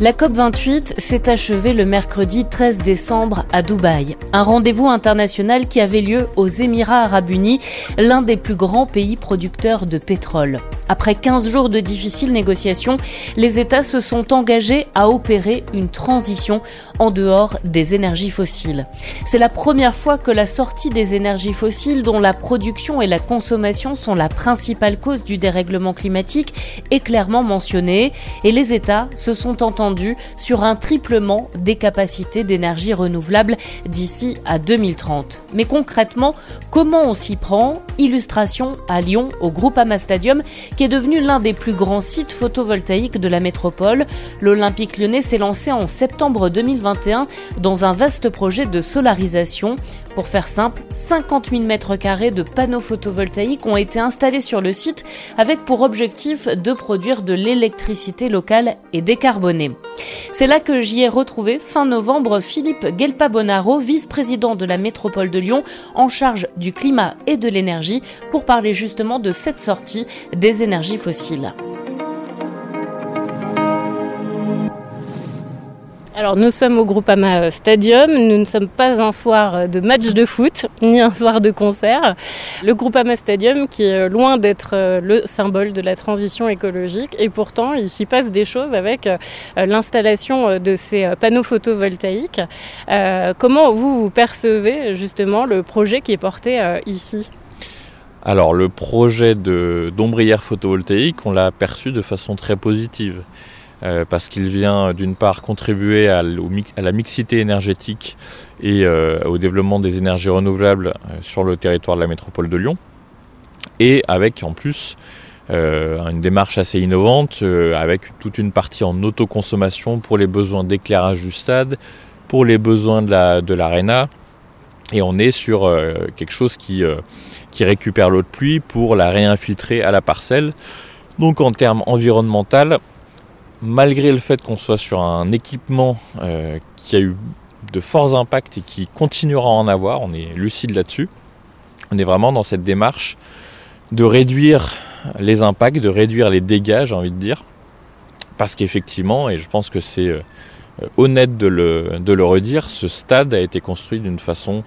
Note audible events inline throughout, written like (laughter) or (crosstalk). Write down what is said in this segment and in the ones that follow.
La COP28 s'est achevée le mercredi 13 décembre à Dubaï, un rendez-vous international qui avait lieu aux Émirats arabes unis, l'un des plus grands pays producteurs de pétrole. Après 15 jours de difficiles négociations, les États se sont engagés à opérer une transition en dehors des énergies fossiles. C'est la première fois que la sortie des énergies fossiles, dont la production et la consommation sont la principale cause du dérèglement climatique, est clairement mentionnée et les États se sont entendus sur un triplement des capacités d'énergie renouvelable d'ici à 2030. Mais concrètement, comment on s'y prend? Illustration à Lyon, au Groupama Stadium, qui est devenu l'un des plus grands sites photovoltaïques de la métropole. L'Olympique lyonnais s'est lancé en septembre 2021 dans un vaste projet de solarisation. Pour faire simple, 50 000 mètres carrés de panneaux photovoltaïques ont été installés sur le site avec pour objectif de produire de l'électricité locale et décarbonée. C'est là que j'y ai retrouvé fin novembre Philippe Gelpa-Bonaro, vice-président de la métropole de Lyon, en charge du climat et de l'énergie, pour parler justement de cette sortie des énergies fossiles. Alors nous sommes au Groupama Stadium, nous ne sommes pas un soir de match de foot, (laughs) ni un soir de concert. Le Groupama Stadium qui est loin d'être euh, le symbole de la transition écologique et pourtant il s'y passe des choses avec euh, l'installation euh, de ces panneaux photovoltaïques. comment vous, vous percevez justement le projet qui est porté ici? Alors le projet d'ombrière photovoltaïque, on l'a perçu de façon très positive. Euh, parce qu'il vient d'une part contribuer à, la mixité énergétique et euh, au développement des énergies renouvelables euh, sur le territoire de la métropole de Lyon, et avec en plus une démarche assez innovante, avec toute une partie en autoconsommation pour les besoins d'éclairage du stade, pour les besoins de l'aréna, et on est sur quelque chose qui, qui récupère l'eau de pluie pour la réinfiltrer à la parcelle. Donc en termes environnementaux, malgré le fait qu'on soit sur un équipement euh, qui a eu de forts impacts et qui continuera à en avoir, on est lucide là-dessus, on est vraiment dans cette démarche de réduire les impacts, de réduire les dégâts, j'ai envie de dire, parce qu'effectivement, et je pense que c'est euh, honnête de le, de le redire, ce stade a été construit d'une façon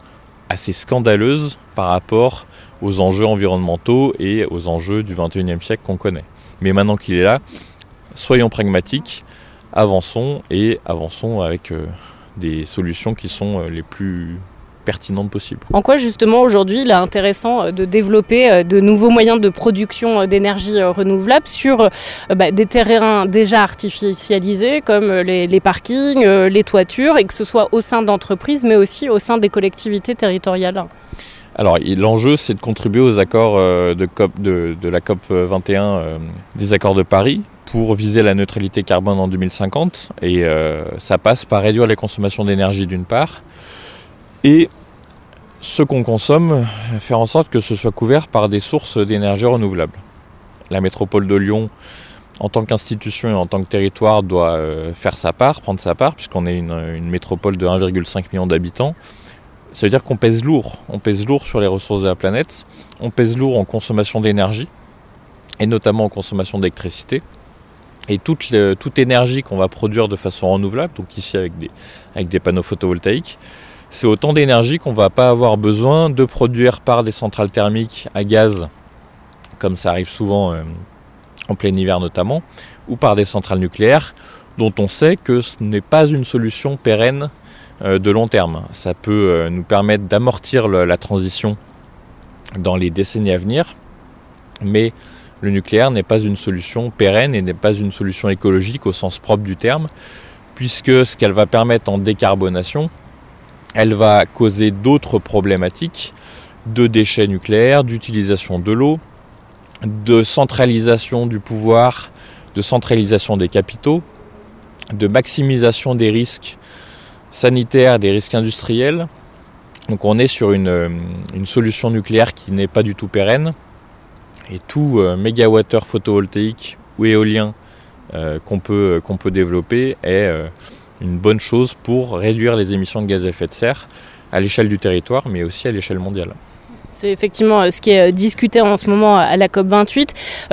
assez scandaleuse par rapport aux enjeux environnementaux et aux enjeux du 21e siècle qu'on connaît. Mais maintenant qu'il est là, soyons pragmatiques, avançons et avançons avec euh, des solutions qui sont euh, les plus pertinentes possibles. En quoi justement aujourd'hui il est intéressant euh, de développer de nouveaux moyens de production d'énergie renouvelable sur bah, des terrains déjà artificialisés comme les, parkings, les toitures et que ce soit au sein d'entreprises mais aussi au sein des collectivités territoriales? Alors l'enjeu c'est de contribuer aux accords de, COP, de, de la COP 21 des accords de Paris pour viser la neutralité carbone en 2050. Et euh, ça passe par réduire les consommations d'énergie d'une part. Et ce qu'on consomme, faire en sorte que ce soit couvert par des sources d'énergie renouvelables. La métropole de Lyon, en tant qu'institution et en tant que territoire, doit euh, faire sa part, prendre sa part, puisqu'on est une, une, métropole de 1,5 million d'habitants. Ça veut dire qu'on pèse lourd. On pèse lourd sur les ressources de la planète. On pèse lourd en consommation d'énergie, et notamment en consommation d'électricité et toute, toute énergie qu'on va produire de façon renouvelable, donc ici avec des, avec des panneaux photovoltaïques, c'est autant d'énergie qu'on ne va pas avoir besoin de produire par des centrales thermiques à gaz, comme ça arrive souvent euh, en plein hiver notamment, ou par des centrales nucléaires, dont on sait que ce n'est pas une solution pérenne euh, de long terme. Ça peut euh, nous permettre d'amortir la transition dans les décennies à venir, mais le nucléaire n'est pas une solution pérenne et n'est pas une solution écologique au sens propre du terme, puisque ce qu'elle va permettre en décarbonation, elle va causer d'autres problématiques de déchets nucléaires, d'utilisation de l'eau, de centralisation du pouvoir, de centralisation des capitaux, de maximisation des risques sanitaires, des risques industriels. Donc on est sur une, une solution nucléaire qui n'est pas du tout pérenne, et tout euh, mégawattheure photovoltaïque ou éolien euh, qu'on peut, qu'on peut développer est euh, une bonne chose pour réduire les émissions de gaz à effet de serre à l'échelle du territoire, mais aussi à l'échelle mondiale. C'est effectivement ce qui est discuté en ce moment à la COP28.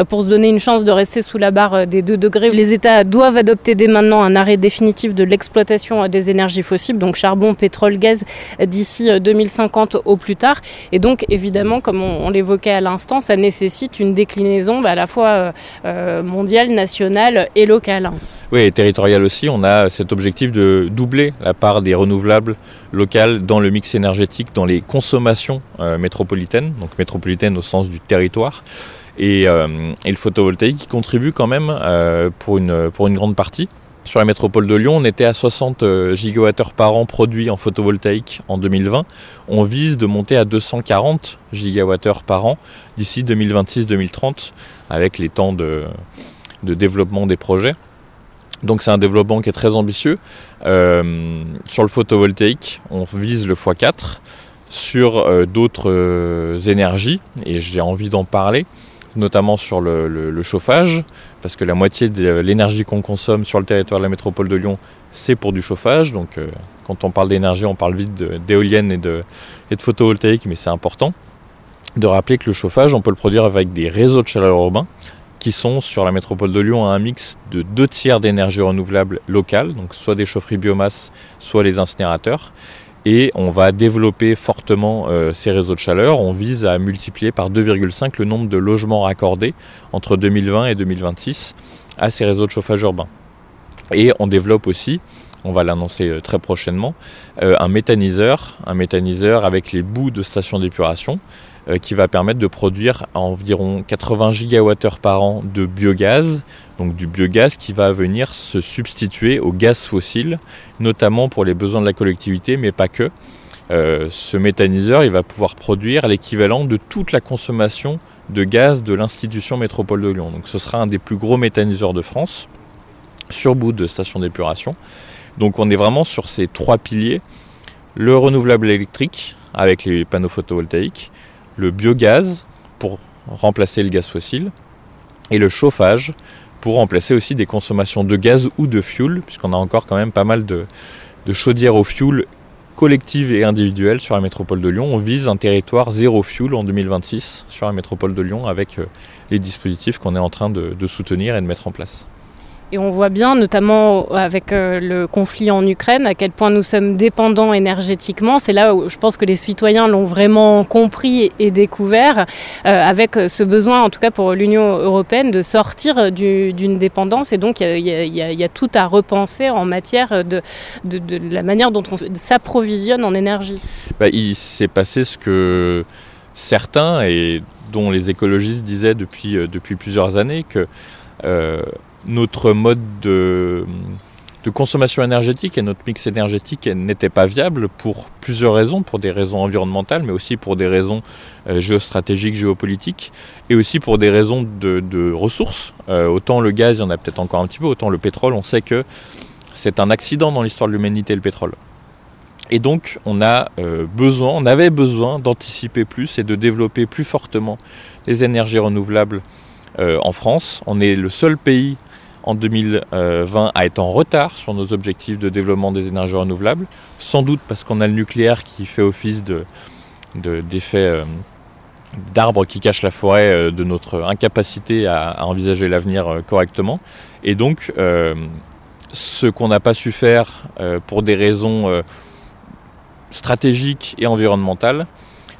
Pour se donner une chance de rester sous la barre des 2 degrés, les États doivent adopter dès maintenant un arrêt définitif de l'exploitation des énergies fossiles, donc charbon, pétrole, gaz, d'ici 2050 au plus tard. Et donc, évidemment, comme on, l'évoquait à l'instant, ça nécessite une déclinaison bah, à la fois mondiale, nationale et locale. Oui, et territorial aussi, on a cet objectif de doubler la part des renouvelables locales dans le mix énergétique, dans les consommations euh, métropolitaines, donc métropolitaines au sens du territoire. Et, euh, le photovoltaïque qui contribue quand même euh, pour, une, grande partie. Sur la métropole de Lyon, on était à 60 gigawattheures par an produits en photovoltaïque en 2020. On vise de monter à 240 gigawattheures par an d'ici 2026-2030 avec les temps de développement des projets. Donc c'est un développement qui est très ambitieux. Euh, sur le photovoltaïque, on vise le x4. Sur euh, d'autres euh, énergies, et j'ai envie d'en parler, notamment sur le, chauffage, parce que la moitié de l'énergie qu'on consomme sur le territoire de la métropole de Lyon, c'est pour du chauffage. Donc quand on parle d'énergie, on parle vite d'éoliennes et de, et de photovoltaïque, mais c'est important de rappeler que le chauffage, on peut le produire avec des réseaux de chaleur urbains qui sont sur la métropole de Lyon un mix de deux tiers d'énergie renouvelable locale, donc soit des chaufferies biomasse, soit les incinérateurs. Et on va développer fortement euh, ces réseaux de chaleur. On vise à multiplier par 2,5 le nombre de logements raccordés entre 2020 et 2026 à ces réseaux de chauffage urbain. Et on développe aussi, on va l'annoncer euh, très prochainement, euh, un méthaniseur, un méthaniseur avec les bouts de stations d'épuration qui va permettre de produire environ 80 gigawattheures par an de biogaz, donc du biogaz qui va venir se substituer au gaz fossile, notamment pour les besoins de la collectivité, mais pas que. Euh, ce méthaniseur, il va pouvoir produire l'équivalent de toute la consommation de gaz de l'institution métropole de Lyon. Donc ce sera un des plus gros méthaniseurs de France, sur bout de station d'épuration. Donc on est vraiment sur ces trois piliers, le renouvelable électrique avec les panneaux photovoltaïques, le biogaz pour remplacer le gaz fossile et le chauffage pour remplacer aussi des consommations de gaz ou de fuel, puisqu'on a encore quand même pas mal de, chaudières au fuel collectives et individuelles sur la métropole de Lyon. On vise un territoire zéro fuel en 2026 sur la métropole de Lyon avec euh, les dispositifs qu'on est en train de soutenir et de mettre en place. Et on voit bien, notamment avec euh, le conflit en Ukraine, à quel point nous sommes dépendants énergétiquement. C'est là où je pense que les citoyens l'ont vraiment compris et découvert, euh, avec ce besoin, en tout cas pour l'Union européenne, de sortir d'une dépendance. Et donc, il y, a tout à repenser en matière de, la manière dont on s'approvisionne en énergie. Bah, il s'est passé ce que certains, et dont les écologistes disaient depuis, euh, depuis plusieurs années, que notre mode de, consommation énergétique et notre mix énergétique n'était pas viable pour plusieurs raisons, pour des raisons environnementales, mais aussi pour des raisons euh, géostratégiques, géopolitiques, et aussi pour des raisons de, ressources. Euh, autant le gaz, il y en a peut-être encore un petit peu, autant le pétrole, on sait que c'est un accident dans l'histoire de l'humanité, le pétrole. Et donc, on a euh, besoin, on avait besoin d'anticiper plus et de développer plus fortement les énergies renouvelables en France. On est le seul pays en 2020 à être en retard sur nos objectifs de développement des énergies renouvelables, sans doute parce qu'on a le nucléaire qui fait office de, d'effet euh, d'arbre qui cache la forêt euh, de notre incapacité à, envisager l'avenir euh, correctement. Et donc, ce qu'on n'a pas su faire pour des raisons stratégiques et environnementales,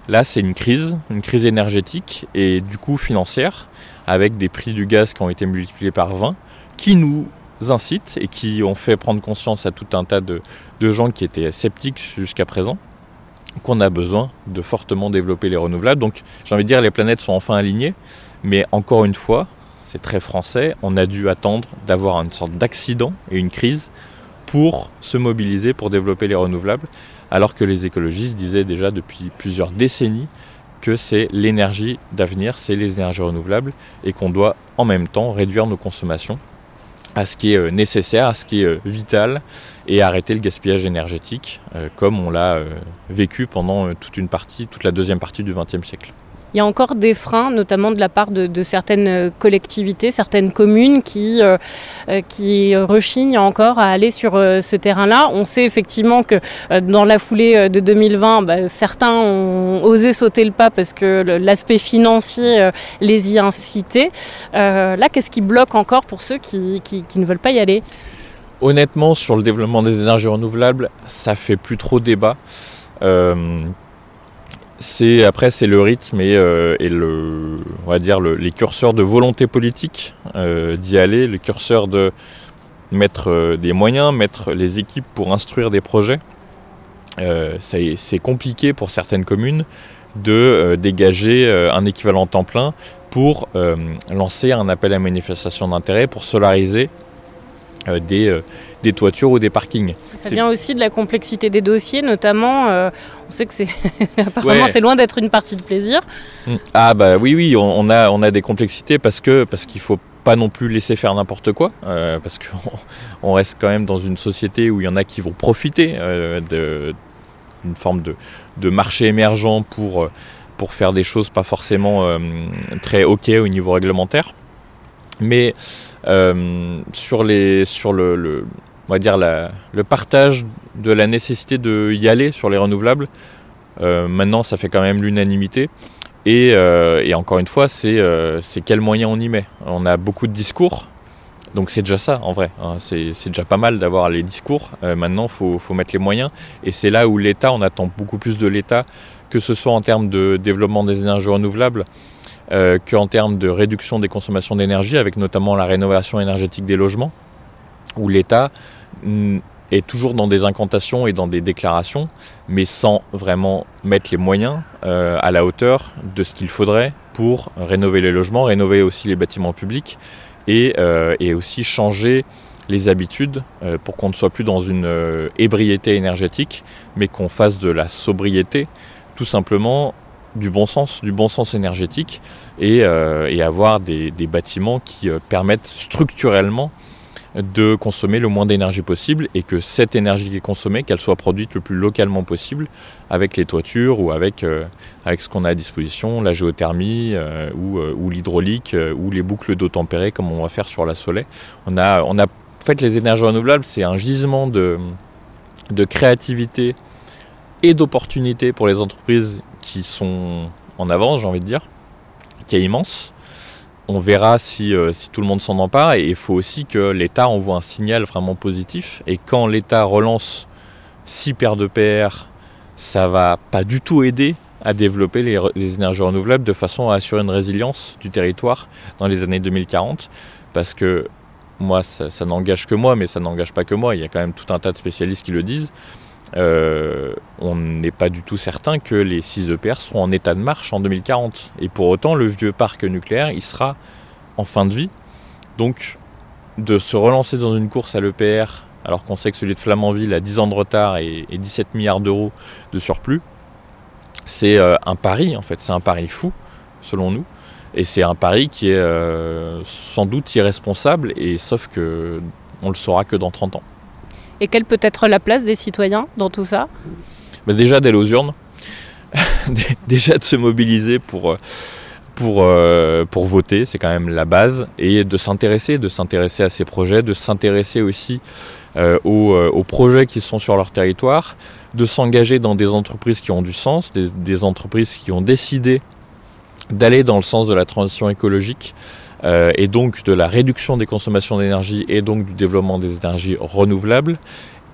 là c'est une crise, une crise énergétique et du coup financière, avec des prix du gaz qui ont été multipliés par 20 qui nous incitent et qui ont fait prendre conscience à tout un tas de, gens qui étaient sceptiques jusqu'à présent qu'on a besoin de fortement développer les renouvelables. Donc j'ai envie de dire les planètes sont enfin alignées, mais encore une fois, c'est très français, on a dû attendre d'avoir une sorte d'accident et une crise pour se mobiliser pour développer les renouvelables, alors que les écologistes disaient déjà depuis plusieurs décennies que c'est l'énergie d'avenir, c'est les énergies renouvelables, et qu'on doit en même temps réduire nos consommations à ce qui est euh, nécessaire, à ce qui est euh, vital et arrêter le gaspillage énergétique euh, comme on l'a vécu pendant toute une partie, toute la deuxième partie du XXe siècle. Il y a encore des freins, notamment de la part de, certaines collectivités, certaines communes qui, euh, euh, qui rechignent encore à aller sur euh, ce terrain-là. On sait effectivement que dans la foulée de 2020, bah, certains ont osé sauter le pas parce que l'aspect financier les y incitait. là, qu'est-ce qui bloque encore pour ceux qui, qui, ne veulent pas y aller? Honnêtement, sur le développement des énergies renouvelables, ça fait plus trop débat c'est après c'est le rythme et, euh, le on va dire les curseurs de volonté politique euh, d'y aller, le curseur de mettre euh, des moyens, mettre les équipes pour instruire des projets. c'est compliqué pour certaines communes de dégager un équivalent temps plein pour lancer un appel à manifestation d'intérêt pour solariser des, des toitures ou des parkings. Ça vient aussi de la complexité des dossiers, notamment. Euh, on sait que c'est (laughs) apparemment c'est loin d'être une partie de plaisir. Mm. Ah bah oui oui, on, a on a des complexités parce que parce qu'il faut pas non plus laisser faire n'importe quoi, euh, parce qu'on (laughs) on reste quand même dans une société où il y en a qui vont profiter euh, d'une forme de, de, marché émergent pour, pour faire des choses pas forcément très ok au niveau réglementaire. Mais sur, les, sur le, on va dire, le partage de la nécessité de y aller sur les renouvelables. Euh, maintenant, ça fait quand même l'unanimité. Et, euh, encore une fois, euh, c'est quels moyens on y met. On a beaucoup de discours, donc c'est déjà ça en vrai. Hein. C'est déjà pas mal d'avoir les discours. maintenant, il faut, faut, mettre les moyens. Et c'est là où l'État, on attend beaucoup plus de l'État, que ce soit en termes de développement des énergies renouvelables, qu'en termes de réduction des consommations d'énergie, avec notamment la rénovation énergétique des logements, où l'État est toujours dans des incantations et dans des déclarations, mais sans vraiment mettre les moyens euh, à la hauteur de ce qu'il faudrait pour rénover les logements, rénover aussi les bâtiments publics et, euh, aussi changer les habitudes euh, pour qu'on ne soit plus dans une ébriété énergétique, mais qu'on fasse de la sobriété, tout simplement du bon sens, du bon sens énergétique, et, avoir des, des, bâtiments qui permettent structurellement de consommer le moins d'énergie possible et que cette énergie qui est consommée, qu'elle soit produite le plus localement possible avec les toitures ou avec, euh, avec ce qu'on a à disposition, la géothermie euh, euh, ou, l'hydraulique ou les boucles d'eau tempérée comme on va faire sur la Soleil. On a, on a fait les énergies renouvelables, c'est un gisement de, de créativité et d'opportunités pour les entreprises qui sont en avance, j'ai envie de dire, qui est immense on verra euh, si, tout le monde s'en empare. Et il faut aussi que l'État envoie un signal vraiment positif. Et quand l'État relance 6 paires de PR, ça va pas du tout aider à développer les, énergies renouvelables de façon à assurer une résilience du territoire dans les années 2040. Parce que moi, ça, ça n'engage que moi, mais ça n'engage pas que moi. Il y a quand même tout un tas de spécialistes qui le disent. Euh, on n'est pas du tout certain que les 6 EPR seront en état de marche en 2040. Et pour autant, le vieux parc nucléaire, il sera en fin de vie. Donc, de se relancer dans une course à l'EPR, alors qu'on sait que celui de Flamanville a 10 ans de retard et, 17 milliards d'euros de surplus, c'est euh, un pari, en fait. C'est un pari fou, selon nous. Et c'est un pari qui est euh, sans doute irresponsable, et sauf que on le saura que dans 30 ans. Et quelle peut être la place des citoyens dans tout ça bah, Déjà d'aller aux urnes, (laughs) déjà de se mobiliser pour, euh, pour, euh, pour voter, c'est quand même la base, et de s'intéresser, de s'intéresser à ces projets, de s'intéresser aussi euh, aux, projets qui sont sur leur territoire, de s'engager dans des entreprises qui ont du sens, des entreprises qui ont décidé d'aller dans le sens de la transition écologique, euh, et donc de la réduction des consommations d'énergie et donc du développement des énergies renouvelables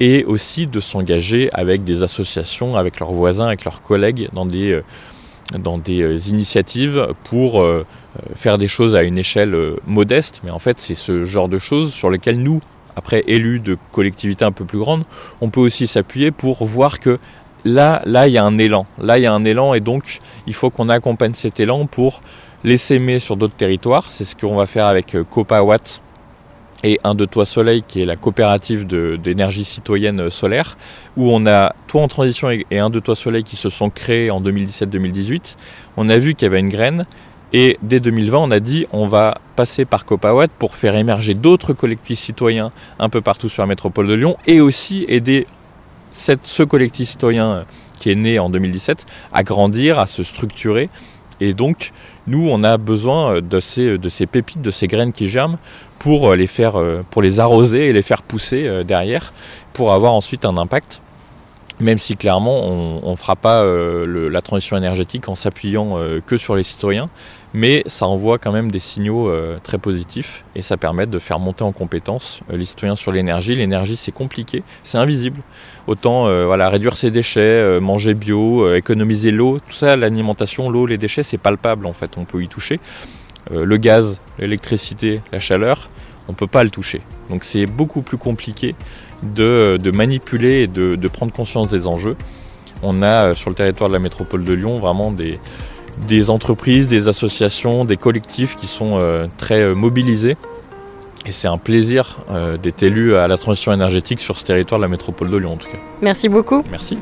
et aussi de s'engager avec des associations, avec leurs voisins, avec leurs collègues dans des, euh, dans des euh, initiatives pour faire des choses à une échelle modeste. Mais en fait, c'est ce genre de choses sur lesquelles nous, après élus de collectivités un peu plus grandes, on peut aussi s'appuyer pour voir que là, là, il y a un élan. Là, il y a un élan et donc il faut qu'on accompagne cet élan pour les s'aimer sur d'autres territoires. C'est ce qu'on va faire avec euh, Copawatt et un de Toit Soleil qui est la coopérative d'énergie citoyenne euh, solaire où on a Toit en transition et un de Toit Soleil qui se sont créés en 2017-2018. On a vu qu'il y avait une graine et dès 2020 on a dit on va passer par Copawatt pour faire émerger d'autres collectifs citoyens un peu partout sur la métropole de Lyon et aussi aider cette, ce collectif citoyen euh, qui est né en 2017 à grandir, à se structurer Et donc, nous, on a besoin de ces, de ces pépites, de ces graines qui germent pour les, faire, pour les arroser et les faire pousser derrière pour avoir ensuite un impact même si clairement on ne fera pas euh, la transition énergétique en s'appuyant euh, que sur les citoyens, mais ça envoie quand même des signaux euh, très positifs et ça permet de faire monter en compétence les citoyens sur l'énergie. L'énergie c'est compliqué, c'est invisible. Autant réduire ses déchets, manger bio, économiser l'eau, tout ça, l'alimentation, l'eau, les déchets, c'est palpable en fait, on peut y toucher. le gaz, l'électricité, la chaleur, on ne peut pas le toucher. Donc c'est beaucoup plus compliqué de, manipuler et de, prendre conscience des enjeux. On a euh, sur le territoire de la métropole de Lyon vraiment des, des entreprises, des associations, des collectifs qui sont euh, très euh, mobilisés. Et c'est un plaisir d'être élu à la transition énergétique sur ce territoire de la métropole de Lyon en tout cas. Merci beaucoup. Merci.